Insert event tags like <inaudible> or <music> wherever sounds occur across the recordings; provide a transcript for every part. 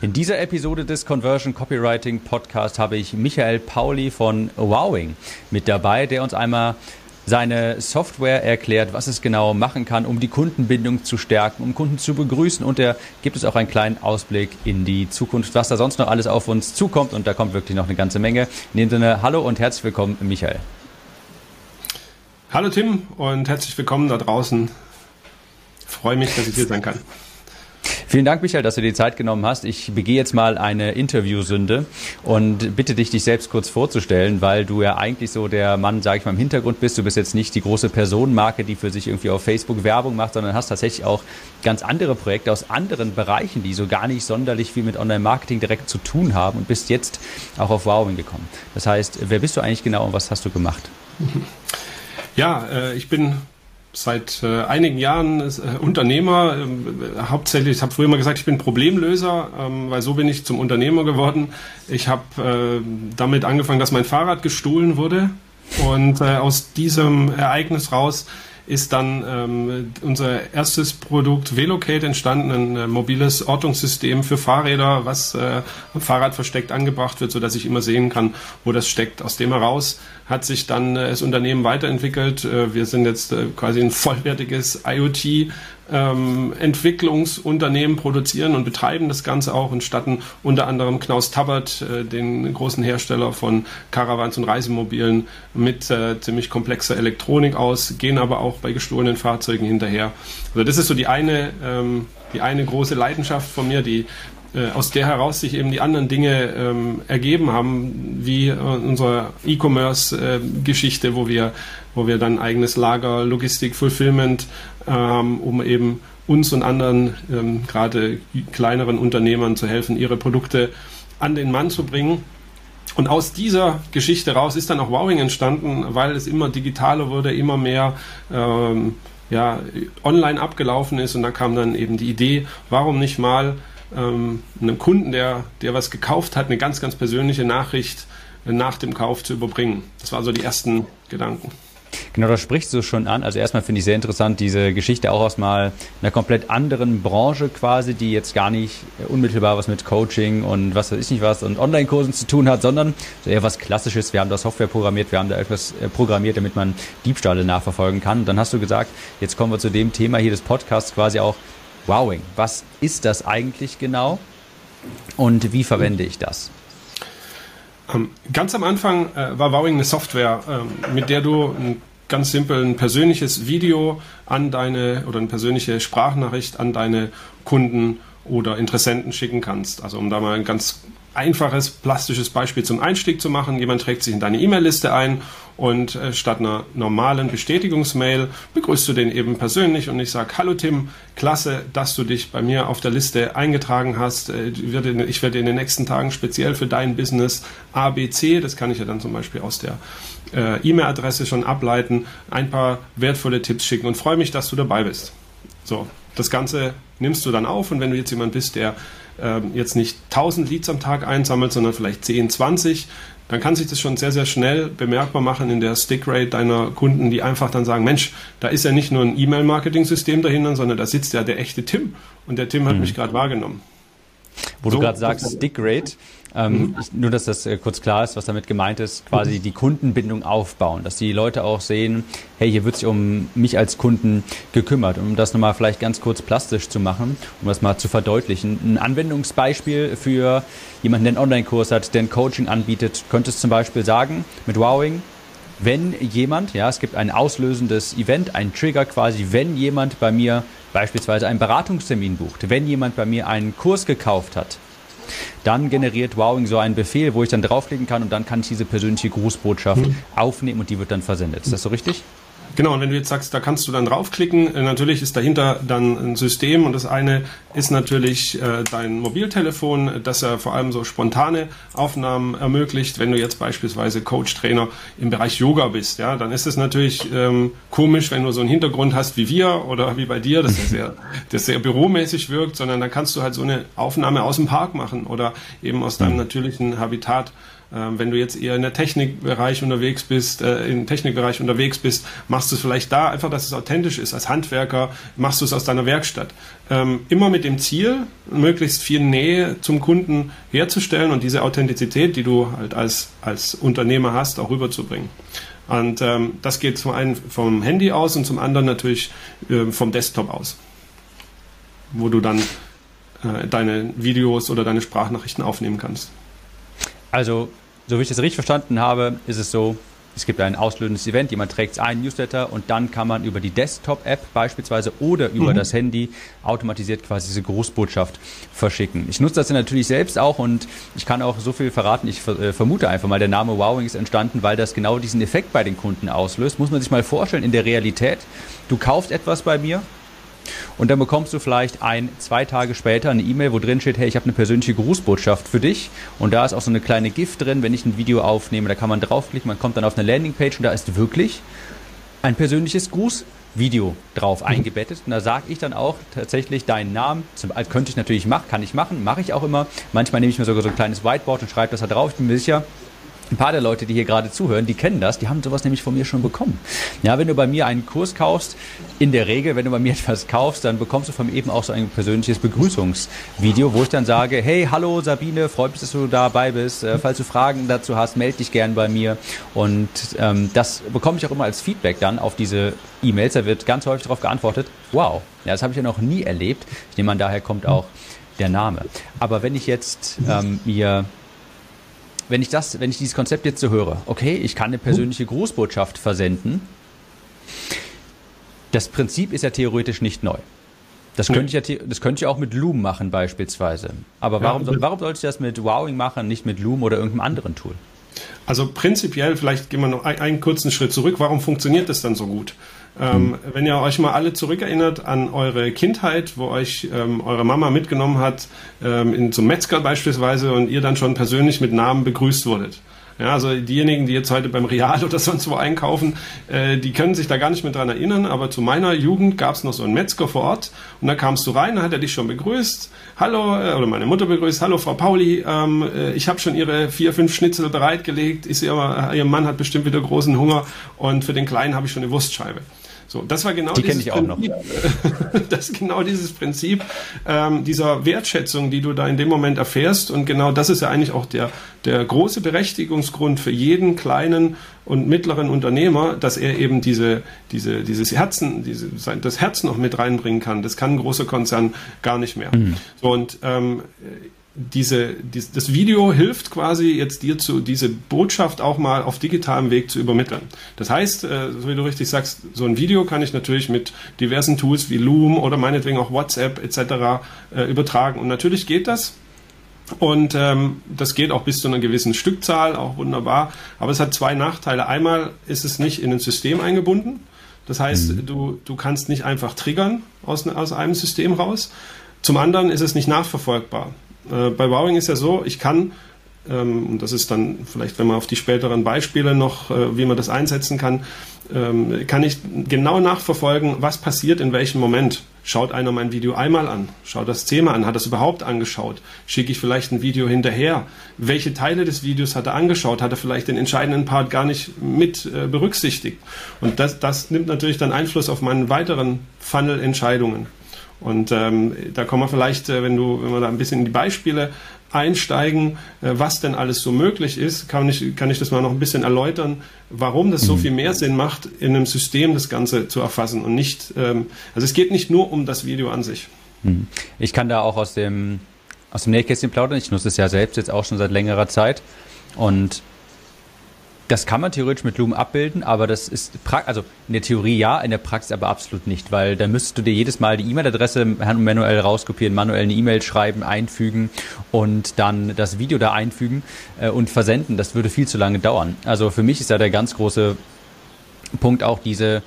In dieser Episode des Conversion Copywriting Podcast habe ich Michael Pauli von Wowing mit dabei, der uns einmal seine Software erklärt, was es genau machen kann, um die Kundenbindung zu stärken, um Kunden zu begrüßen. Und er gibt es auch einen kleinen Ausblick in die Zukunft, was da sonst noch alles auf uns zukommt. Und da kommt wirklich noch eine ganze Menge. In dem Sinne, hallo und herzlich willkommen, Michael. Hallo Tim und herzlich willkommen da draußen. Freue mich, dass ich hier sein kann. Vielen Dank, Michael, dass du dir die Zeit genommen hast. Ich begehe jetzt mal eine Interviewsünde und bitte dich, dich selbst kurz vorzustellen, weil du ja eigentlich so der Mann, sage ich mal, im Hintergrund bist. Du bist jetzt nicht die große Personenmarke, die für sich irgendwie auf Facebook Werbung macht, sondern hast tatsächlich auch ganz andere Projekte aus anderen Bereichen, die so gar nicht sonderlich viel mit Online-Marketing direkt zu tun haben und bist jetzt auch auf Wowing gekommen. Das heißt, wer bist du eigentlich genau und was hast du gemacht? Ja, äh, ich bin seit äh, einigen Jahren äh, Unternehmer. Äh, hauptsächlich, ich habe früher mal gesagt, ich bin Problemlöser, ähm, weil so bin ich zum Unternehmer geworden. Ich habe äh, damit angefangen, dass mein Fahrrad gestohlen wurde. Und äh, aus diesem Ereignis raus ist dann ähm, unser erstes Produkt Velocate entstanden, ein äh, mobiles Ortungssystem für Fahrräder, was äh, am Fahrrad versteckt angebracht wird, so dass ich immer sehen kann, wo das steckt. Aus dem heraus hat sich dann äh, das Unternehmen weiterentwickelt. Äh, wir sind jetzt äh, quasi ein vollwertiges IoT ähm, Entwicklungsunternehmen produzieren und betreiben das Ganze auch und statten unter anderem Knaus Tabbert, äh, den großen Hersteller von Caravans und Reisemobilen, mit äh, ziemlich komplexer Elektronik aus, gehen aber auch bei gestohlenen Fahrzeugen hinterher. Also das ist so die eine, ähm, die eine große Leidenschaft von mir, die äh, aus der heraus sich eben die anderen Dinge ähm, ergeben haben, wie äh, unsere E-Commerce-Geschichte, äh, wo wir, wo wir dann eigenes Lager, Logistik, Fulfillment ähm, um eben uns und anderen, ähm, gerade kleineren Unternehmern zu helfen, ihre Produkte an den Mann zu bringen. Und aus dieser Geschichte raus ist dann auch Wowing entstanden, weil es immer digitaler wurde, immer mehr ähm, ja, online abgelaufen ist. Und da kam dann eben die Idee, warum nicht mal ähm, einem Kunden, der, der was gekauft hat, eine ganz, ganz persönliche Nachricht nach dem Kauf zu überbringen. Das waren so die ersten Gedanken. Genau, das sprichst du schon an. Also erstmal finde ich sehr interessant, diese Geschichte auch aus mal einer komplett anderen Branche quasi, die jetzt gar nicht unmittelbar was mit Coaching und was weiß ich nicht was und Online-Kursen zu tun hat, sondern so eher was Klassisches. Wir haben da Software programmiert, wir haben da etwas äh, programmiert, damit man Diebstahle nachverfolgen kann. Und dann hast du gesagt, jetzt kommen wir zu dem Thema hier des Podcasts quasi auch Wowing. Was ist das eigentlich genau und wie verwende ich das? Ähm, ganz am Anfang äh, war Wowing eine Software, ähm, mit der du ganz simpel ein persönliches Video an deine oder eine persönliche Sprachnachricht an deine Kunden oder Interessenten schicken kannst. Also um da mal ein ganz einfaches, plastisches Beispiel zum Einstieg zu machen. Jemand trägt sich in deine E-Mail-Liste ein und äh, statt einer normalen Bestätigungsmail begrüßt du den eben persönlich und ich sage, hallo Tim, klasse, dass du dich bei mir auf der Liste eingetragen hast. Äh, ich werde in den nächsten Tagen speziell für dein Business ABC, das kann ich ja dann zum Beispiel aus der äh, E-Mail-Adresse schon ableiten, ein paar wertvolle Tipps schicken und freue mich, dass du dabei bist. So, das Ganze nimmst du dann auf und wenn du jetzt jemand bist, der ähm, jetzt nicht 1000 Leads am Tag einsammelt, sondern vielleicht 10, 20, dann kann sich das schon sehr, sehr schnell bemerkbar machen in der Stickrate deiner Kunden, die einfach dann sagen, Mensch, da ist ja nicht nur ein E-Mail-Marketing-System dahinter, sondern da sitzt ja der echte Tim und der Tim hat mhm. mich gerade wahrgenommen. Wo so, du gerade sagst, Stickrate, ähm, mhm. nur, dass das äh, kurz klar ist, was damit gemeint ist, quasi die Kundenbindung aufbauen, dass die Leute auch sehen, hey, hier wird sich um mich als Kunden gekümmert. Um das nochmal vielleicht ganz kurz plastisch zu machen, um das mal zu verdeutlichen. Ein Anwendungsbeispiel für jemanden, der einen Online-Kurs hat, der ein Coaching anbietet, könnte es zum Beispiel sagen, mit Wowing, wenn jemand, ja, es gibt ein auslösendes Event, ein Trigger quasi, wenn jemand bei mir beispielsweise einen Beratungstermin bucht, wenn jemand bei mir einen Kurs gekauft hat, dann generiert Wowing so einen Befehl, wo ich dann draufklicken kann und dann kann ich diese persönliche Grußbotschaft mhm. aufnehmen und die wird dann versendet. Ist das so richtig? Genau, und wenn du jetzt sagst, da kannst du dann draufklicken, äh, natürlich ist dahinter dann ein System und das eine ist natürlich äh, dein Mobiltelefon, das ja vor allem so spontane Aufnahmen ermöglicht. Wenn du jetzt beispielsweise Coach-Trainer im Bereich Yoga bist, ja, dann ist es natürlich ähm, komisch, wenn du so einen Hintergrund hast wie wir oder wie bei dir, das sehr, <laughs> das sehr büromäßig wirkt, sondern dann kannst du halt so eine Aufnahme aus dem Park machen oder eben aus deinem natürlichen Habitat Ähm, wenn du jetzt eher in der Technikbereich unterwegs bist, äh, im Technikbereich unterwegs bist, machst du es vielleicht da einfach, dass es authentisch ist. Als Handwerker machst du es aus deiner Werkstatt. Ähm, immer mit dem Ziel, möglichst viel Nähe zum Kunden herzustellen und diese Authentizität, die du halt als, als Unternehmer hast, auch rüberzubringen. Und ähm, das geht zum einen vom Handy aus und zum anderen natürlich äh, vom Desktop aus, wo du dann äh, deine Videos oder deine Sprachnachrichten aufnehmen kannst. Also, so wie ich das richtig verstanden habe, ist es so, es gibt ein auslösendes Event, jemand trägt ein Newsletter und dann kann man über die Desktop-App beispielsweise oder über mhm. das Handy automatisiert quasi diese Grußbotschaft verschicken. Ich nutze das natürlich selbst auch und ich kann auch so viel verraten. Ich äh, vermute einfach mal, der Name Wowing ist entstanden, weil das genau diesen Effekt bei den Kunden auslöst. Muss man sich mal vorstellen, in der Realität, du kaufst etwas bei mir, und dann bekommst du vielleicht ein, zwei Tage später eine E-Mail, wo drin steht, hey, ich habe eine persönliche Grußbotschaft für dich. Und da ist auch so eine kleine Gift drin, wenn ich ein Video aufnehme, da kann man draufklicken, man kommt dann auf eine Landingpage und da ist wirklich ein persönliches Grußvideo drauf eingebettet. Und da sage ich dann auch tatsächlich deinen Namen. Zum, also könnte ich natürlich machen, kann ich machen, mache ich auch immer. Manchmal nehme ich mir sogar so ein kleines Whiteboard und schreibe das da drauf. Ich bin mir sicher, ein paar der Leute, die hier gerade zuhören, die kennen das, die haben sowas nämlich von mir schon bekommen. Ja, wenn du bei mir einen Kurs kaufst, in der Regel, wenn du bei mir <laughs> etwas kaufst, dann bekommst du von mir eben auch so ein persönliches Begrüßungsvideo, wo ich dann sage, hey, hallo Sabine, freut mich, dass du dabei bist. Äh, falls du Fragen dazu hast, melde dich gern bei mir. Und ähm, das bekomme ich auch immer als Feedback dann auf diese E-Mails. Da wird ganz häufig darauf geantwortet, wow, ja, das habe ich ja noch nie erlebt. Ich nehme an, daher kommt auch der Name. Aber wenn ich jetzt ähm, mir wenn ich das, wenn ich dieses Konzept jetzt so höre, okay, ich kann eine persönliche Grußbotschaft versenden. Das Prinzip ist ja theoretisch nicht neu. Das könnte, ich ja, das könnte ich auch mit Loom machen beispielsweise. Aber warum, ja, warum sollte ich das mit Wowing machen, nicht mit Loom oder irgendeinem anderen Tool? Also prinzipiell, vielleicht gehen wir noch einen, einen kurzen Schritt zurück. Warum funktioniert das dann so gut? Ähm. Wenn ihr euch mal alle zurückerinnert an eure Kindheit, wo euch ähm, eure Mama mitgenommen hat, ähm, in zum Metzger beispielsweise und ihr dann schon persönlich mit Namen begrüßt wurdet. Ja, also diejenigen, die jetzt heute beim Real <laughs> oder sonst wo einkaufen, äh, die können sich da gar nicht mehr dran erinnern, aber zu meiner Jugend gab es noch so einen Metzger vor Ort und da kamst du rein, da hat er dich schon begrüßt, hallo, äh, oder meine Mutter begrüßt, hallo Frau Pauli, ähm, äh, ich habe schon Ihre vier, fünf Schnitzel bereitgelegt, sehe aber, Ihr Mann hat bestimmt wieder großen Hunger und für den Kleinen habe ich schon eine Wurstscheibe. So, das war genau die dieses ich auch Prinzip, noch. <laughs> das genau dieses Prinzip ähm, dieser Wertschätzung, die du da in dem Moment erfährst. Und genau das ist ja eigentlich auch der, der große Berechtigungsgrund für jeden kleinen und mittleren Unternehmer, dass er eben diese, diese, dieses Herzen, diese, das Herz noch mit reinbringen kann. Das kann ein großer Konzern gar nicht mehr. Mhm. So, und ähm, diese, dies, das Video hilft quasi jetzt dir zu, diese Botschaft auch mal auf digitalem Weg zu übermitteln. Das heißt, äh, so wie du richtig sagst, so ein Video kann ich natürlich mit diversen Tools wie Loom oder meinetwegen auch WhatsApp etc. Äh, übertragen. Und natürlich geht das. Und ähm, das geht auch bis zu einer gewissen Stückzahl, auch wunderbar. Aber es hat zwei Nachteile. Einmal ist es nicht in ein System eingebunden. Das heißt, mhm. du, du kannst nicht einfach triggern aus, aus einem System raus. Zum anderen ist es nicht nachverfolgbar. Äh, bei Wowing ist ja so, ich kann, ähm, und das ist dann vielleicht, wenn man auf die späteren Beispiele noch, äh, wie man das einsetzen kann, ähm, kann ich genau nachverfolgen, was passiert in welchem Moment. Schaut einer mein Video einmal an, schaut das Thema an, hat es überhaupt angeschaut, schicke ich vielleicht ein Video hinterher, welche Teile des Videos hat er angeschaut, hat er vielleicht den entscheidenden Part gar nicht mit äh, berücksichtigt. Und das, das nimmt natürlich dann Einfluss auf meine weiteren Funnel-Entscheidungen. Und ähm, da kommen wir vielleicht, äh, wenn du, wenn wir da ein bisschen in die Beispiele einsteigen, äh, was denn alles so möglich ist, kann ich, kann ich das mal noch ein bisschen erläutern, warum das so mhm. viel mehr Sinn macht, in einem System das Ganze zu erfassen und nicht, ähm, also es geht nicht nur um das Video an sich. Mhm. Ich kann da auch aus dem, aus dem Nähkästchen plaudern. Ich nutze es ja selbst jetzt auch schon seit längerer Zeit und das kann man theoretisch mit Loom abbilden, aber das ist, also in der Theorie ja, in der Praxis aber absolut nicht, weil da müsstest du dir jedes Mal die E-Mail-Adresse manuell rauskopieren, manuell eine E-Mail schreiben, einfügen und dann das Video da einfügen äh, und versenden. Das würde viel zu lange dauern. Also für mich ist da der ganz große Punkt auch diese,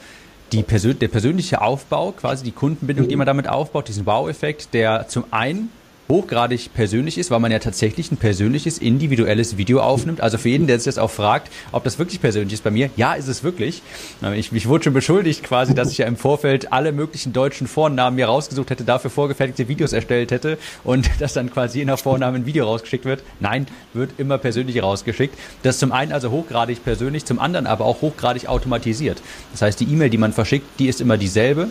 die Persön der persönliche Aufbau, quasi die Kundenbindung, die man damit aufbaut, diesen Wow-Effekt, der zum einen hochgradig persönlich ist, weil man ja tatsächlich ein persönliches, individuelles Video aufnimmt. Also für jeden, der sich jetzt auch fragt, ob das wirklich persönlich ist bei mir, ja, ist es wirklich. Ich, ich wurde schon beschuldigt quasi, dass ich ja im Vorfeld alle möglichen deutschen Vornamen mir rausgesucht hätte, dafür vorgefertigte Videos erstellt hätte und <laughs> dass dann quasi in der Vorname ein Video rausgeschickt wird. Nein, wird immer persönlich rausgeschickt. Das ist zum einen also hochgradig persönlich, zum anderen aber auch hochgradig automatisiert. Das heißt, die E-Mail, die man verschickt, die ist immer dieselbe.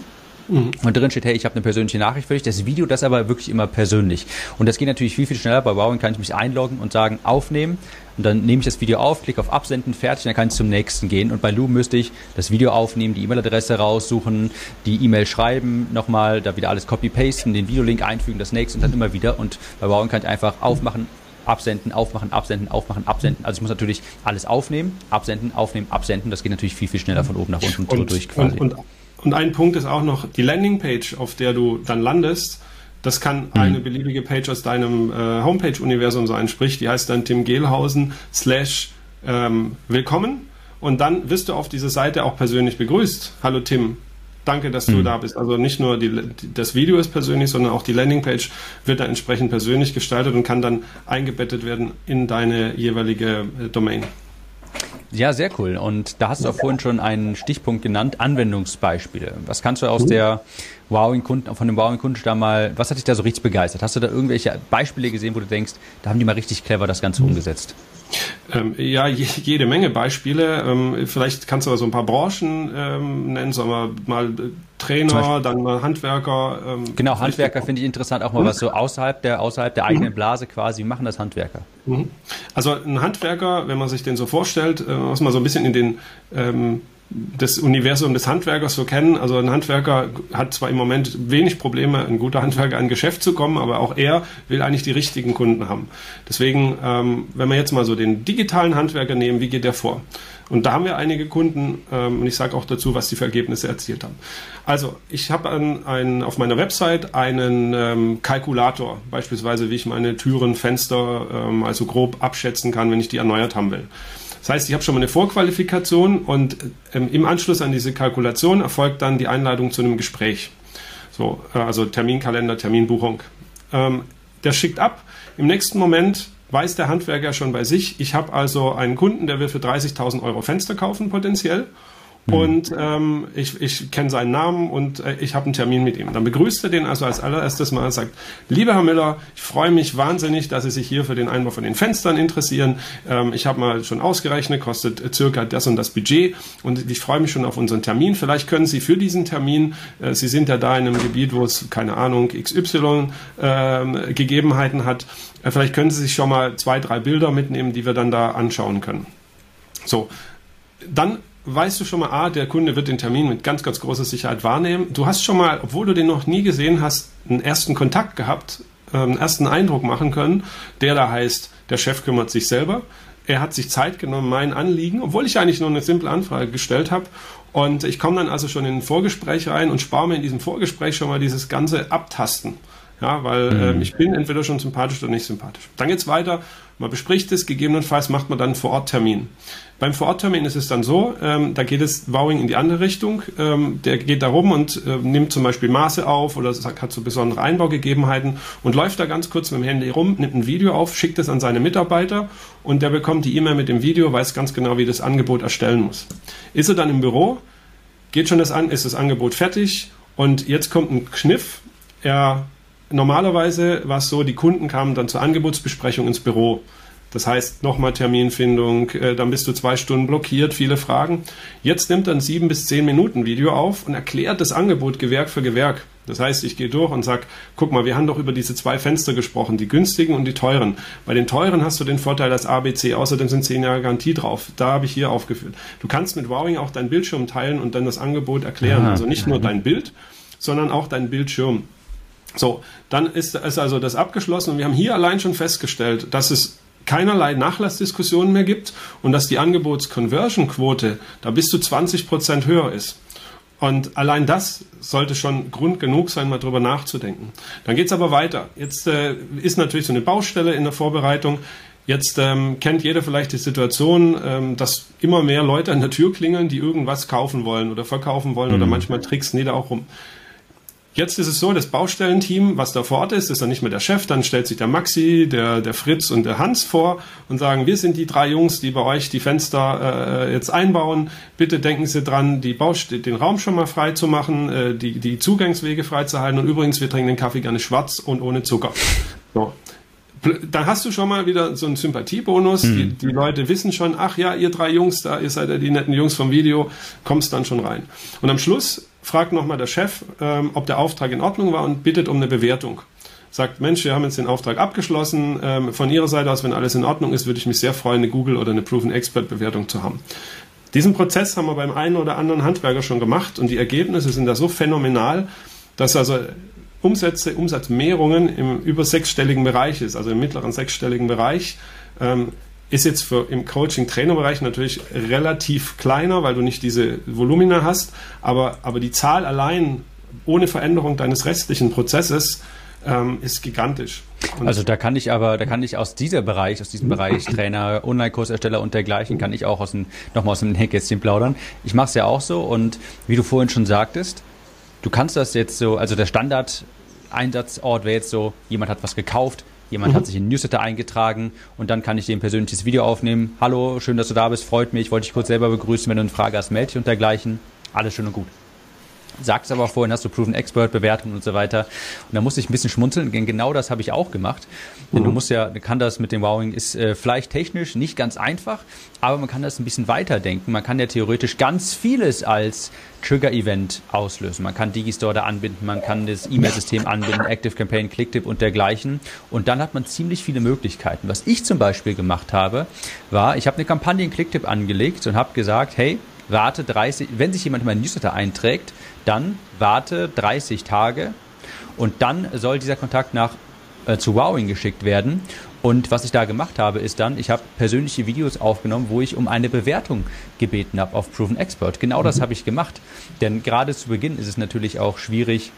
Mhm. Und drin steht, hey, ich habe eine persönliche Nachricht für dich. Das Video, das aber wirklich immer persönlich. Und das geht natürlich viel, viel schneller. Bei Wow kann ich mich einloggen und sagen, aufnehmen. Und dann nehme ich das Video auf, klicke auf Absenden, fertig, dann kann ich zum nächsten gehen. Und bei Loom müsste ich das Video aufnehmen, die E-Mail-Adresse raussuchen, die E-Mail schreiben, nochmal, da wieder alles copy-pasten, den Videolink einfügen, das nächste und dann immer wieder. Und bei Wow kann ich einfach aufmachen, absenden, aufmachen, absenden, aufmachen, absenden. Also ich muss natürlich alles aufnehmen, absenden, aufnehmen, absenden. Das geht natürlich viel, viel schneller von oben nach unten und, durch quasi. Und, und und ein Punkt ist auch noch die Landingpage, auf der du dann landest. Das kann mhm. eine beliebige Page aus deinem äh, Homepage-Universum sein. Sprich, die heißt dann Tim Gehlhausen slash ähm, willkommen. Und dann wirst du auf dieser Seite auch persönlich begrüßt. Hallo Tim, danke, dass du mhm. da bist. Also nicht nur die, das Video ist persönlich, sondern auch die Landingpage wird dann entsprechend persönlich gestaltet und kann dann eingebettet werden in deine jeweilige äh, Domain. Ja, sehr cool. Und da hast du auch vorhin schon einen Stichpunkt genannt, Anwendungsbeispiele. Was kannst du aus der Wowing-Kunden, von dem Wowing-Kunden da mal, was hat dich da so richtig begeistert? Hast du da irgendwelche Beispiele gesehen, wo du denkst, da haben die mal richtig clever das Ganze umgesetzt? Ähm, ja, je, jede Menge Beispiele. Ähm, vielleicht kannst du aber so ein paar Branchen ähm, nennen, sagen wir mal äh, Trainer, dann mal Handwerker. Ähm, genau, Handwerker finde ich interessant, auch mal was so außerhalb der, außerhalb der eigenen mhm. Blase quasi. Wie machen das Handwerker? Mhm. Also ein Handwerker, wenn man sich den so vorstellt, äh, was man so ein bisschen in den ähm, das Universum des Handwerkers so kennen. Also ein Handwerker hat zwar im Moment wenig Probleme, ein guter Handwerker an Geschäft zu kommen, aber auch er will eigentlich die richtigen Kunden haben. Deswegen, ähm, wenn wir jetzt mal so den digitalen Handwerker nehmen, wie geht der vor? Und da haben wir einige Kunden ähm, und ich sage auch dazu, was die für Ergebnisse erzielt haben. Also ich habe an, ein, auf meiner Website einen ähm, Kalkulator, beispielsweise wie ich meine Türen, Fenster ähm, also grob abschätzen kann, wenn ich die erneuert haben will. Das heißt, ich habe schon mal eine Vorqualifikation und ähm, im Anschluss an diese Kalkulation erfolgt dann die Einladung zu einem Gespräch. So, äh, also Terminkalender, Terminbuchung. Ähm, der schickt ab. Im nächsten Moment weiß der Handwerker schon bei sich, ich habe also einen Kunden, der will für 30.000 Euro Fenster kaufen potenziell Mhm. Und ähm, ich, ich kenne seinen Namen und äh, ich habe einen Termin mit ihm. Dann begrüßt er den also als allererstes mal und sagt, lieber Herr Müller, ich freue mich wahnsinnig, dass Sie sich hier für den Einbau von den Fenstern interessieren. Ähm, ich habe mal schon ausgerechnet, kostet äh, circa das und das Budget und ich freue mich schon auf unseren Termin. Vielleicht können Sie für diesen Termin, äh, Sie sind ja da in einem Gebiet, wo es, keine Ahnung, XY äh, Gegebenheiten hat, äh, vielleicht können Sie sich schon mal zwei, drei Bilder mitnehmen, die wir dann da anschauen können. So, dann weißt du schon mal, ah, der Kunde wird den Termin mit ganz, ganz großer Sicherheit wahrnehmen. Du hast schon mal, obwohl du den noch nie gesehen hast, einen ersten Kontakt gehabt, einen ersten Eindruck machen können, der da heißt, der Chef kümmert sich selber. Er hat sich Zeit genommen, mein Anliegen, obwohl ich eigentlich nur eine simple Anfrage gestellt habe. Und ich komme dann also schon in ein Vorgespräch rein und spare mir in diesem Vorgespräch schon mal dieses ganze Abtasten. Ja, weil mhm. äh, ich bin entweder schon sympathisch oder nicht sympathisch. Dann geht's weiter, man bespricht es, gegebenenfalls macht man dann einen Vororttermin. Beim Vororttermin ist es dann so, ähm, da geht es Wowing in die andere Richtung. Ähm, der geht da rum und äh, nimmt zum Beispiel Maße auf oder hat so besondere Einbaugegebenheiten und läuft da ganz kurz mit dem Handy rum, nimmt ein Video auf, schickt es an seine Mitarbeiter und der bekommt die E-Mail mit dem Video, weiß ganz genau, wie das Angebot erstellen muss. Ist er dann im Büro, geht schon das an, ist das Angebot fertig und jetzt kommt ein Kniff. Er normalerweise war es so, die Kunden kamen dann zur Angebotsbesprechung ins Büro. Das heißt, nochmal Terminfindung, äh, dann bist du zwei Stunden blockiert, viele Fragen. Jetzt nimmt er ein sieben bis zehn Minuten Video auf und erklärt das Angebot Gewerk für Gewerk. Das heißt, ich gehe durch und sage, guck mal, wir haben doch über diese zwei Fenster gesprochen, die günstigen und die teuren. Bei den teuren hast du den Vorteil als ABC, außerdem sind zehn Jahre Garantie drauf. Da habe ich hier aufgeführt. Du kannst mit Wowing auch deinen Bildschirm teilen und dann das Angebot erklären. Aha. Also nicht nur dein Bild, sondern auch dein Bildschirm. So, dann ist, ist also das abgeschlossen und wir haben hier allein schon festgestellt, dass es keinerlei Nachlassdiskussionen mehr gibt und dass die Angebots-Conversion-Quote da bis zu 20 Prozent höher ist. Und allein das sollte schon Grund genug sein, mal drüber nachzudenken. Dann geht's aber weiter. Jetzt äh, ist natürlich so eine Baustelle in der Vorbereitung. Jetzt ähm, kennt jeder vielleicht die Situation, ähm, dass immer mehr Leute an der Tür klingeln, die irgendwas kaufen wollen oder verkaufen wollen mhm. oder manchmal tricksen die da auch rum Jetzt ist es so, das Baustellenteam, was da vor Ort ist, ist dann nicht mehr der Chef, dann stellt sich der Maxi, der, der Fritz und der Hans vor und sagen, wir sind die drei Jungs, die bei euch die Fenster äh, jetzt einbauen. Bitte denken Sie dran, die Baust den Raum schon mal frei zu machen, äh, die, die Zugangswege freizuhalten und übrigens, wir trinken den Kaffee gerne schwarz und ohne Zucker. So. Dann hast du schon mal wieder so einen Sympathiebonus. Mhm. Die, die, Leute wissen schon, ach ja, ihr drei Jungs da, ihr seid ja die netten Jungs vom Video, kommst dann schon rein. Und am Schluss fragt nochmal der Chef, ähm, ob der Auftrag in Ordnung war und bittet um eine Bewertung. Sagt, Mensch, wir haben jetzt den Auftrag abgeschlossen. Ähm, von Ihrer Seite aus, wenn alles in Ordnung ist, würde ich mich sehr freuen, eine Google oder eine Proven Expert Bewertung zu haben. Diesen Prozess haben wir beim einen oder anderen Handwerker schon gemacht und die Ergebnisse sind da so phänomenal, dass also Umsätze, Umsatzmehrungen im über sechsstelligen Bereich ist, also im mittleren sechsstelligen Bereich. Ähm, ist jetzt für im Coaching-Trainer-Bereich natürlich relativ kleiner, weil du nicht diese Volumina hast, aber, aber die Zahl allein ohne Veränderung deines restlichen Prozesses ähm, ist gigantisch. Und also da kann ich aber, da kann ich aus dieser Bereich, aus diesem Bereich <laughs> Trainer, Online-Kursersteller und dergleichen, kann ich auch aus dem, nochmal aus dem Nähkästchen plaudern. Ich mache es ja auch so und wie du vorhin schon sagtest, du kannst das jetzt so, also der Standard-Einsatzort wäre jetzt so, jemand hat was gekauft, Jemand mhm. hat sich in Newsletter eingetragen und dann kann ich dir ein persönliches Video aufnehmen. Hallo, schön, dass du da bist, freut mich, wollte dich kurz selber begrüßen. Wenn du eine Frage hast, melde dich und dergleichen. Alles schön und gut sagst aber auch vorhin, hast du Proven Expert Bewertungen und so weiter. Und da musste ich ein bisschen schmunzeln, denn genau das habe ich auch gemacht. Denn du mhm. musst ja, kann das mit dem Wowing ist äh, vielleicht technisch nicht ganz einfach, aber man kann das ein bisschen weiterdenken. Man kann ja theoretisch ganz vieles als Trigger-Event auslösen. Man kann Digistore da anbinden, man kann das E-Mail-System anbinden, Active Campaign, Clicktip und dergleichen. Und dann hat man ziemlich viele Möglichkeiten. Was ich zum Beispiel gemacht habe, war, ich habe eine Kampagne in Clicktip angelegt und habe gesagt, hey, warte 30, wenn sich jemand in meinen Newsletter einträgt, dann warte 30 Tage und dann soll dieser Kontakt nach äh, zu Wowing geschickt werden. Und was ich da gemacht habe, ist dann, ich habe persönliche Videos aufgenommen, wo ich um eine Bewertung gebeten habe auf Proven Expert. Genau das mhm. habe ich gemacht. Denn gerade zu Beginn ist es natürlich auch schwierig,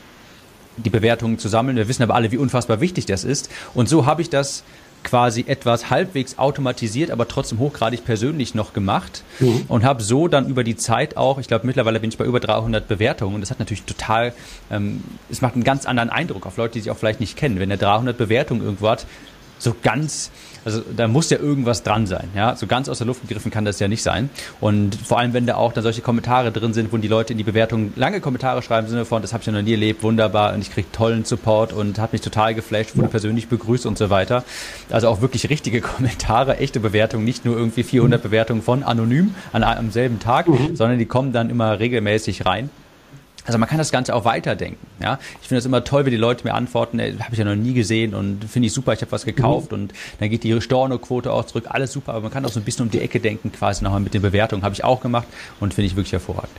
die Bewertungen zu sammeln. Wir wissen aber alle, wie unfassbar wichtig das ist. Und so habe ich das quasi etwas halbwegs automatisiert, aber trotzdem hochgradig persönlich noch gemacht mhm. und habe so dann über die Zeit auch, ich glaube mittlerweile bin ich bei über 300 Bewertungen und das hat natürlich total, ähm, es macht einen ganz anderen Eindruck auf Leute, die sich auch vielleicht nicht kennen. Wenn er 300 Bewertungen irgendwo hat, so ganz, also da muss ja irgendwas dran sein. Ja, so ganz aus der Luft gegriffen kann das ja nicht sein. Und vor allem, wenn da auch dann solche Kommentare drin sind, wo die Leute in die Bewertung lange Kommentare schreiben im Sinne von, das habe ich ja noch nie erlebt, wunderbar und ich kriege tollen Support und hat mich total geflasht, wurde persönlich begrüßt und so weiter. Also auch wirklich richtige <laughs> Kommentare, echte Bewertungen, nicht nur irgendwie 400 mhm. Bewertungen von anonym an, am selben Tag, mhm. sondern die kommen dann immer regelmäßig rein. Also man kann das Ganze auch weiterdenken. Ja? Ich finde es immer toll, wenn die Leute mir antworten, ey, habe ich ja noch nie gesehen und finde ich super, ich habe was gekauft mhm. und dann geht die Storno-Quote auch zurück, alles super, aber man kann auch so ein bisschen um die Ecke denken, quasi nochmal mit den Bewertungen, habe ich auch gemacht und finde ich wirklich hervorragend.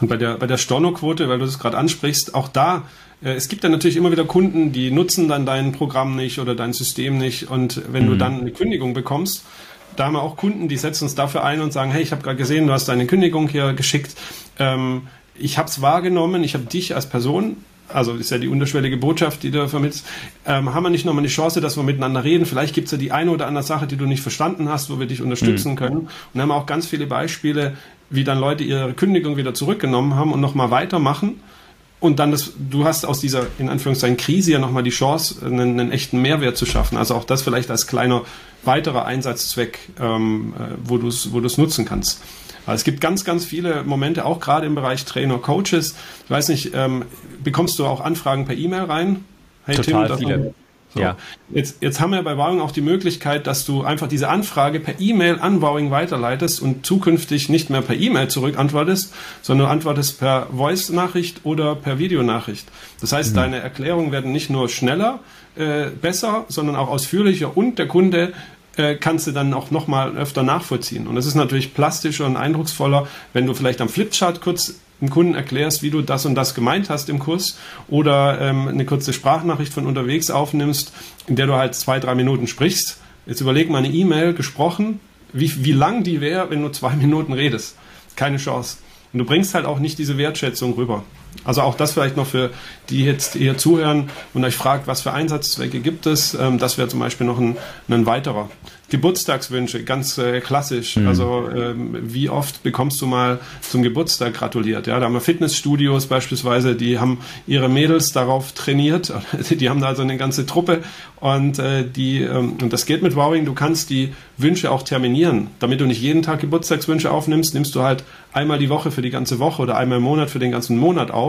Und bei der, bei der Storno-Quote, weil du das gerade ansprichst, auch da, äh, es gibt ja natürlich immer wieder Kunden, die nutzen dann dein Programm nicht oder dein System nicht und wenn mhm. du dann eine Kündigung bekommst, da haben wir auch Kunden, die setzen uns dafür ein und sagen, hey, ich habe gerade gesehen, du hast deine Kündigung hier geschickt, ähm, ich habe es wahrgenommen, ich habe dich als Person, also ist ja die unterschwellige Botschaft, die du vermittelst, ähm, haben wir nicht nochmal die Chance, dass wir miteinander reden. Vielleicht gibt es ja die eine oder andere Sache, die du nicht verstanden hast, wo wir dich unterstützen mhm. können. Und haben auch ganz viele Beispiele, wie dann Leute ihre Kündigung wieder zurückgenommen haben und nochmal weitermachen. Und dann das, du hast aus dieser, in Anführungszeichen, Krise ja nochmal die Chance, einen, einen, echten Mehrwert zu schaffen. Also auch das vielleicht als kleiner weiterer Einsatzzweck, ähm, äh, wo du es wo nutzen kannst. Also es gibt ganz, ganz viele Momente, auch gerade im Bereich Trainer, Coaches. Ich weiß nicht, ähm, bekommst du auch Anfragen per E-Mail rein? Hey Total Tim, viele. So. Ja. Jetzt, jetzt haben wir bei Wowing auch die Möglichkeit, dass du einfach diese Anfrage per E-Mail an Wowing weiterleitest und zukünftig nicht mehr per E-Mail zurückantwortest, sondern du antwortest per Voice-Nachricht oder per Videonachricht. Das heißt, mhm. deine Erklärungen werden nicht nur schneller, äh, besser, sondern auch ausführlicher und der Kunde äh, kannst du dann auch nochmal öfter nachvollziehen. Und es ist natürlich plastischer und eindrucksvoller, wenn du vielleicht am Flipchart kurz dem Kunden erklärst, wie du das und das gemeint hast im Kurs oder ähm, eine kurze Sprachnachricht von unterwegs aufnimmst, in der du halt zwei, drei Minuten sprichst. Jetzt überleg mal eine E-Mail gesprochen, wie, wie lang die wäre, wenn du zwei <laughs> Minuten redest. Keine Chance. Und du bringst halt auch nicht diese Wertschätzung rüber. Also auch das vielleicht noch für die jetzt hier zuhören und euch fragt, was für Einsatzzwecke gibt es. Ähm, das wäre zum Beispiel noch ein, ein weiterer. Geburtstagswünsche, ganz äh, klassisch. Mhm. Also ähm, wie oft bekommst du mal zum Geburtstag gratuliert? Ja, da haben wir Fitnessstudios beispielsweise, die haben ihre Mädels darauf trainiert. <laughs> Die haben da also eine ganze Truppe und äh, die ähm, und das geht mit Wowing. Du kannst die Wünsche auch terminieren, damit du nicht jeden Tag Geburtstagswünsche aufnimmst. Nimmst du halt einmal die Woche für die ganze Woche oder einmal im Monat für den ganzen Monat auf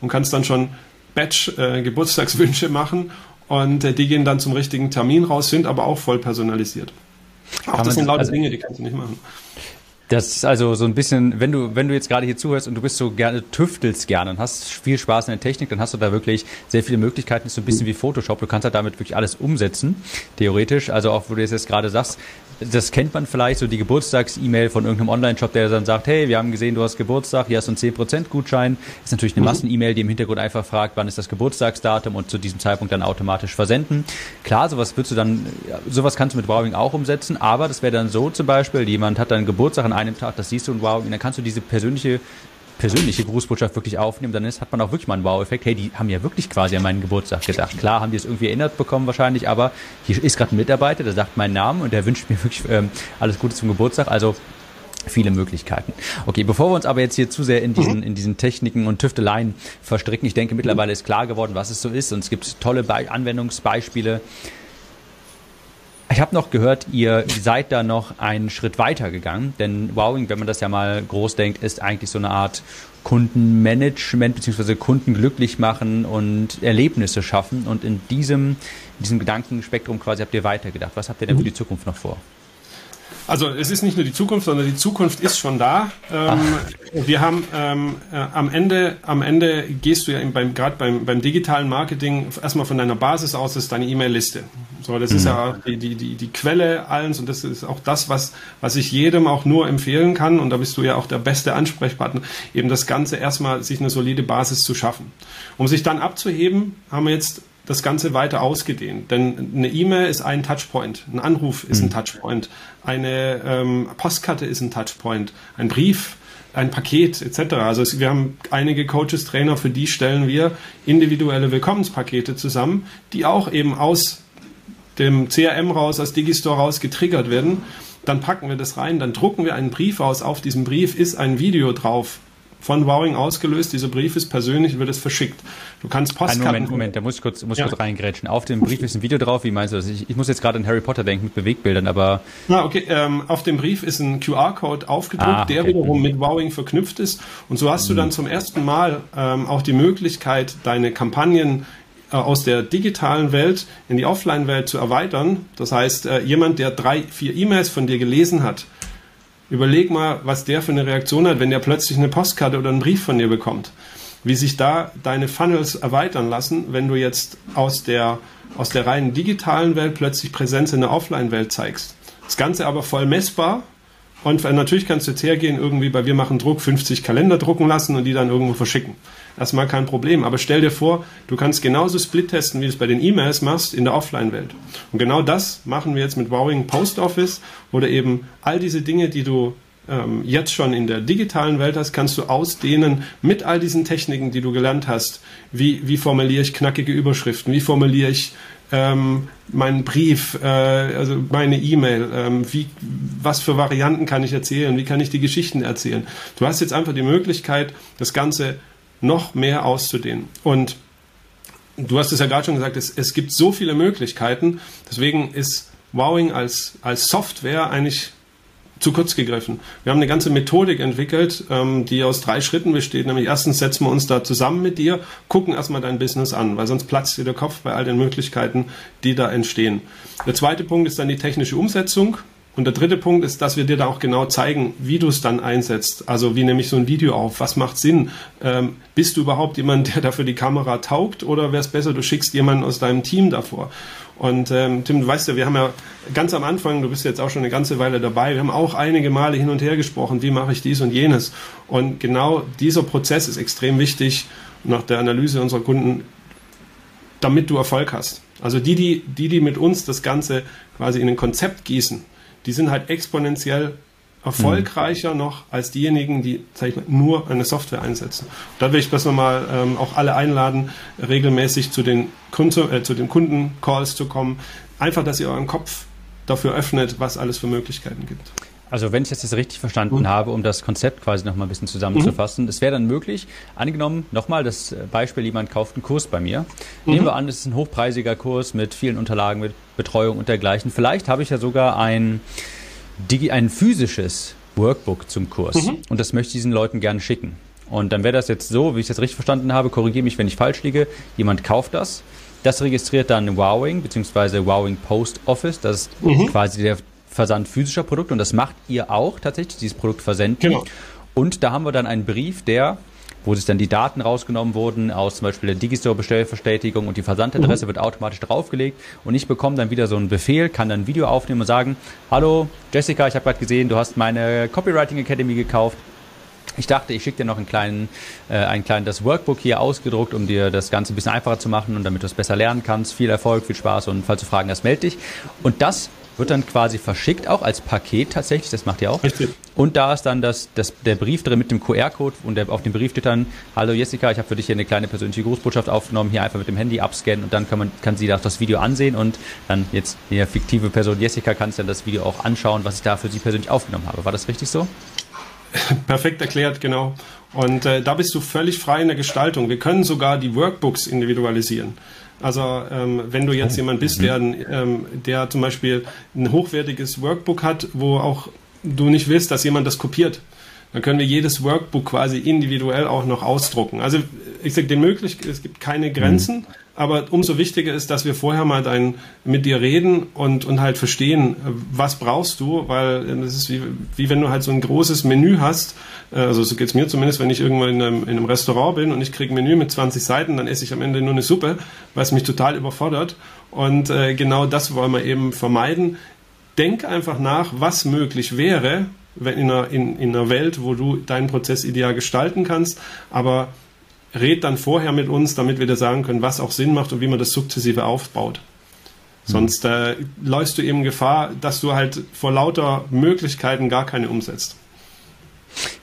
und kannst dann schon Batch äh, Geburtstagswünsche machen und äh, die gehen dann zum richtigen Termin raus, sind aber auch voll personalisiert. Ach, das sind lauter also, Dinge, die kannst du nicht machen. Das ist also so ein bisschen, wenn du, wenn du jetzt gerade hier zuhörst und du bist so gerne, tüftelst gerne und hast viel Spaß in der Technik, dann hast du da wirklich sehr viele Möglichkeiten. Das ist so ein bisschen wie Photoshop. Du kannst halt damit wirklich alles umsetzen, theoretisch. Also auch, wo du jetzt gerade sagst, das kennt man vielleicht, so die Geburtstags-E-Mail von irgendeinem Online-Shop, der dann sagt, hey, wir haben gesehen, du hast Geburtstag, hier hast du einen 10% Gutschein. Ist natürlich eine mhm. Massen-E-Mail, die im Hintergrund einfach fragt, wann ist das Geburtstagsdatum und zu diesem Zeitpunkt dann automatisch versenden. Klar, sowas würdest du dann, sowas kannst du mit Wowing auch umsetzen, aber das wäre dann so zum Beispiel, jemand hat dann Geburtstag an einem Tag, das siehst du in Wowing, dann kannst du diese persönliche persönliche Grußbotschaft wirklich aufnehmen, dann ist, hat man auch wirklich mal einen Wow-Effekt. Hey, die haben ja wirklich quasi an meinen Geburtstag gedacht. Klar haben die es irgendwie erinnert bekommen wahrscheinlich, aber hier ist gerade ein Mitarbeiter, der sagt meinen Namen und der wünscht mir wirklich ähm, alles Gute zum Geburtstag. Also viele Möglichkeiten. Okay, bevor wir uns aber jetzt hier zu sehr in diesen, in diesen Techniken und Tüfteleien verstricken, ich denke mittlerweile ist klar geworden, was es so ist und es gibt tolle Be Anwendungsbeispiele. Ich habe noch gehört, ihr seid da noch einen Schritt weiter gegangen, denn Wowing, wenn man das ja mal groß denkt, ist eigentlich so eine Art Kundenmanagement bzw. Kunden glücklich machen und Erlebnisse schaffen. Und in diesem, in diesem Gedankenspektrum quasi habt ihr weitergedacht. Was habt ihr denn für die Zukunft noch vor? Also es ist nicht nur die Zukunft, sondern die Zukunft ist schon da. Ähm, wir haben ähm, äh, am Ende, am Ende gehst du ja beim, gerade beim, beim digitalen Marketing erstmal von deiner Basis aus, das ist deine E-Mail-Liste. So, das mhm. ist ja die, die, die, die Quelle allens und das ist auch das, was, was ich jedem auch nur empfehlen kann. Und da bist du ja auch der beste Ansprechpartner, eben das Ganze erstmal sich eine solide Basis zu schaffen. Um sich dann abzuheben, haben wir jetzt das Ganze weiter ausgedehnt. Denn eine E-Mail ist ein Touchpoint, ein Anruf ist ein mhm. Touchpoint, eine ähm, Postkarte ist ein Touchpoint, ein Brief, ein Paket etc. Also es, wir haben einige Coaches, Trainer, für die stellen wir individuelle Willkommenspakete zusammen, die auch eben aus dem CRM raus, aus Digistore raus getriggert werden. Dann packen wir das rein, dann drucken wir einen Brief aus. Auf diesem Brief ist ein Video drauf von Wowing ausgelöst. Dieser Brief ist persönlich, wird es verschickt. Du kannst Postkarten... Einen Moment, Moment, da muss ich kurz, muss ja. kurz reingrätschen. Auf dem Brief ist ein Video drauf. Wie meinst du das? Ich, ich muss jetzt gerade an Harry Potter denken mit Bewegbildern, aber... Na, okay. Ähm, auf dem Brief ist ein QR-Code aufgedruckt, ah, okay. der wiederum mit Wowing verknüpft ist. Und so hast du dann zum ersten Mal ähm, auch die Möglichkeit, deine Kampagnen äh, aus der digitalen Welt in die Offline-Welt zu erweitern. Das heißt, äh, jemand, der drei, vier E-Mails von dir gelesen hat, Überleg mal, was der für eine Reaktion hat, wenn der plötzlich eine Postkarte oder einen Brief von dir bekommt. Wie sich da deine Funnels erweitern lassen, wenn du jetzt aus der, aus der reinen digitalen Welt plötzlich Präsenz in der Offline-Welt zeigst. Das Ganze aber voll messbar und natürlich kannst du jetzt hergehen, irgendwie bei Wir machen Druck 50 Kalender drucken lassen und die dann irgendwo verschicken erstmal kein Problem. Aber stell dir vor, du kannst genauso Split testen, wie du es bei den E-Mails machst, in der Offline-Welt. Und genau das machen wir jetzt mit Wowing Post Office, oder eben all diese Dinge, die du ähm, jetzt schon in der digitalen Welt hast, kannst du ausdehnen mit all diesen Techniken, die du gelernt hast. Wie, wie formuliere ich knackige Überschriften? Wie formuliere ich ähm, meinen Brief, äh, also meine E-Mail, ähm, wie, was für Varianten kann ich erzählen, wie kann ich die Geschichten erzählen. Du hast jetzt einfach die Möglichkeit, das Ganze noch mehr auszudehnen. Und du hast es ja gerade schon gesagt, es, es gibt so viele Möglichkeiten. Deswegen ist Wowing als, als Software eigentlich zu kurz gegriffen. Wir haben eine ganze Methodik entwickelt, ähm, die aus drei Schritten besteht. Nämlich erstens setzen wir uns da zusammen mit dir, gucken erstmal dein Business an, weil sonst platzt dir der Kopf bei all den Möglichkeiten, die da entstehen. Der zweite Punkt ist dann die technische Umsetzung. Und der dritte Punkt ist, dass wir dir da auch genau zeigen, wie du es dann einsetzt. Also wie nehme ich so ein Video auf? Was macht Sinn? Ähm, bist du überhaupt jemand, der dafür die Kamera taugt? Oder wäre es besser, du schickst jemanden aus deinem Team davor? Und ähm, Tim, du weißt ja, wir haben ja ganz am Anfang, du bist jetzt auch schon eine ganze Weile dabei, wir haben auch einige Male hin und her gesprochen, wie mache ich dies und jenes. Und genau dieser Prozess ist extrem wichtig nach der Analyse unserer Kunden, damit du Erfolg hast. Also die, die, die, die mit uns das Ganze quasi in ein Konzept gießen, die sind halt exponentiell erfolgreicher mhm. noch als diejenigen, die sag ich mal, nur eine Software einsetzen. da will ich besser mal ähm, auch alle einladen, regelmäßig zu den, Kunde, äh, zu den Kundencalls zu kommen. Einfach, dass ihr euren Kopf dafür öffnet, was alles für Möglichkeiten gibt. Also wenn ich das jetzt richtig verstanden mhm. habe, um das Konzept quasi nochmal ein bisschen zusammenzufassen, mhm. es wäre dann möglich, angenommen, nochmal das Beispiel, jemand kauft einen Kurs bei mir. Mhm. Nehmen wir an, es ist ein hochpreisiger Kurs mit vielen Unterlagen, mit Betreuung und dergleichen. Vielleicht habe ich ja sogar ein, ein physisches Workbook zum Kurs mhm. und das möchte ich diesen Leuten gerne schicken. Und dann wäre das jetzt so, wie ich das richtig verstanden habe, korrigiere mich, wenn ich falsch liege, jemand kauft das, das registriert dann Wowing bzw. Wowing Post Office, das ist mhm. quasi der Versand physischer Produkte und das macht ihr auch tatsächlich, dieses Produkt versenden. Genau. Und da haben wir dann einen Brief, der wo sich dann die Daten rausgenommen wurden aus zum Beispiel der Digistore-Bestellverstetigung und die Versandadresse mhm. wird automatisch draufgelegt und ich bekomme dann wieder so einen Befehl, kann dann ein Video aufnehmen und sagen, hallo Jessica, ich habe gerade gesehen, du hast meine Copywriting Academy gekauft. Ich dachte, ich schicke dir noch einen kleinen, äh, ein kleines Workbook hier ausgedruckt, um dir das Ganze ein bisschen einfacher zu machen und damit du es besser lernen kannst. Viel Erfolg, viel Spaß und falls du Fragen hast, melde dich. Und das wird dann quasi verschickt, auch als Paket tatsächlich, das macht ihr auch. Richtig. Und da ist dann das, das, der Brief drin mit dem QR-Code und der, auf dem Brief steht dann, hallo Jessica, ich habe für dich hier eine kleine persönliche Grußbotschaft aufgenommen, hier einfach mit dem Handy abscannen und dann kann man, kann sie auch das Video ansehen und dann jetzt die fiktive Person Jessica kann sich dann das Video auch anschauen, was ich da für sie persönlich aufgenommen habe. War das richtig so? <laughs> Perfekt erklärt, genau. Und äh, da bist du völlig frei in der Gestaltung. Wir können sogar die Workbooks individualisieren. Also ähm, wenn du jetzt oh. jemand bist, der, mhm. ähm, der zum Beispiel ein hochwertiges Workbook hat, wo auch du nicht willst, dass jemand das kopiert, dann können wir jedes Workbook quasi individuell auch noch ausdrucken. Also ich sage dir möglich, es gibt keine Grenzen, mhm. aber umso wichtiger ist, dass wir vorher mal dein, mit dir reden und, und halt verstehen, was brauchst du, weil das ist wie, wie wenn du halt so ein großes Menü hast, äh, also so geht es mir zumindest, wenn ich irgendwann in einem, in einem Restaurant bin und ich kriege ein Menü mit 20 Seiten, dann esse ich am Ende nur eine Suppe, weil es mich total überfordert. Und äh, genau das wollen wir eben vermeiden. Denk einfach nach, was möglich wäre, wenn in einer, in, in einer Welt, wo du deinen Prozess ideal gestalten kannst, aber red dann vorher mit uns, damit wir dir sagen können, was auch Sinn macht und wie man das sukzessive aufbaut. Sonst äh, läufst du eben Gefahr, dass du halt vor lauter Möglichkeiten gar keine umsetzt.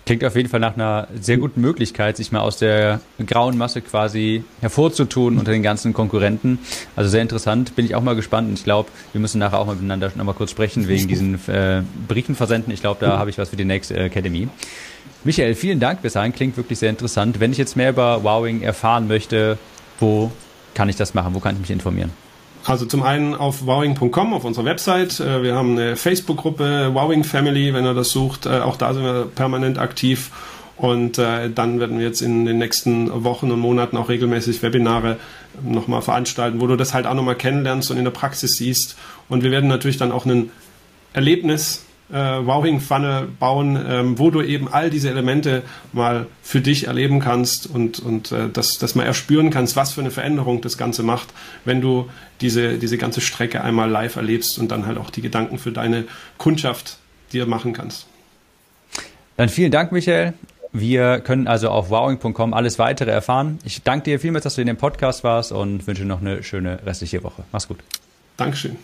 Klingt auf jeden Fall nach einer sehr guten Möglichkeit, sich mal aus der grauen Masse quasi hervorzutun unter den ganzen Konkurrenten. Also sehr interessant, bin ich auch mal gespannt und ich glaube, wir müssen nachher auch mal miteinander noch mal kurz sprechen wegen diesen äh, Briefenversenden. Ich glaube, da habe ich was für die nächste Academy. Michael, vielen Dank bis dahin, klingt wirklich sehr interessant. Wenn ich jetzt mehr über Wowing erfahren möchte, wo kann ich das machen? Wo kann ich mich informieren? Also zum einen auf wowing.com, auf unserer Website. Äh, wir haben eine Facebook-Gruppe, Wowing Family, wenn ihr das sucht. Äh, auch da sind wir permanent aktiv. Und äh, dann werden wir jetzt in den nächsten Wochen und Monaten auch regelmäßig Webinare nochmal veranstalten, wo du das halt auch nochmal kennenlernst und in der Praxis siehst. Und wir werden natürlich dann auch ein Erlebnis äh, Wowing-Funnel bauen, ähm, wo du eben all diese Elemente mal für dich erleben kannst und, und äh, dass, dass man erspüren kannst, was für eine Veränderung das Ganze macht, wenn du diese, diese ganze Strecke einmal live erlebst und dann halt auch die Gedanken für deine Kundschaft dir machen kannst. Dann vielen Dank, Michael. Wir können also auf wowing.com alles weitere erfahren. Ich danke dir vielmals, dass du in dem Podcast warst und wünsche noch eine schöne restliche Woche. Mach's gut. Dankeschön.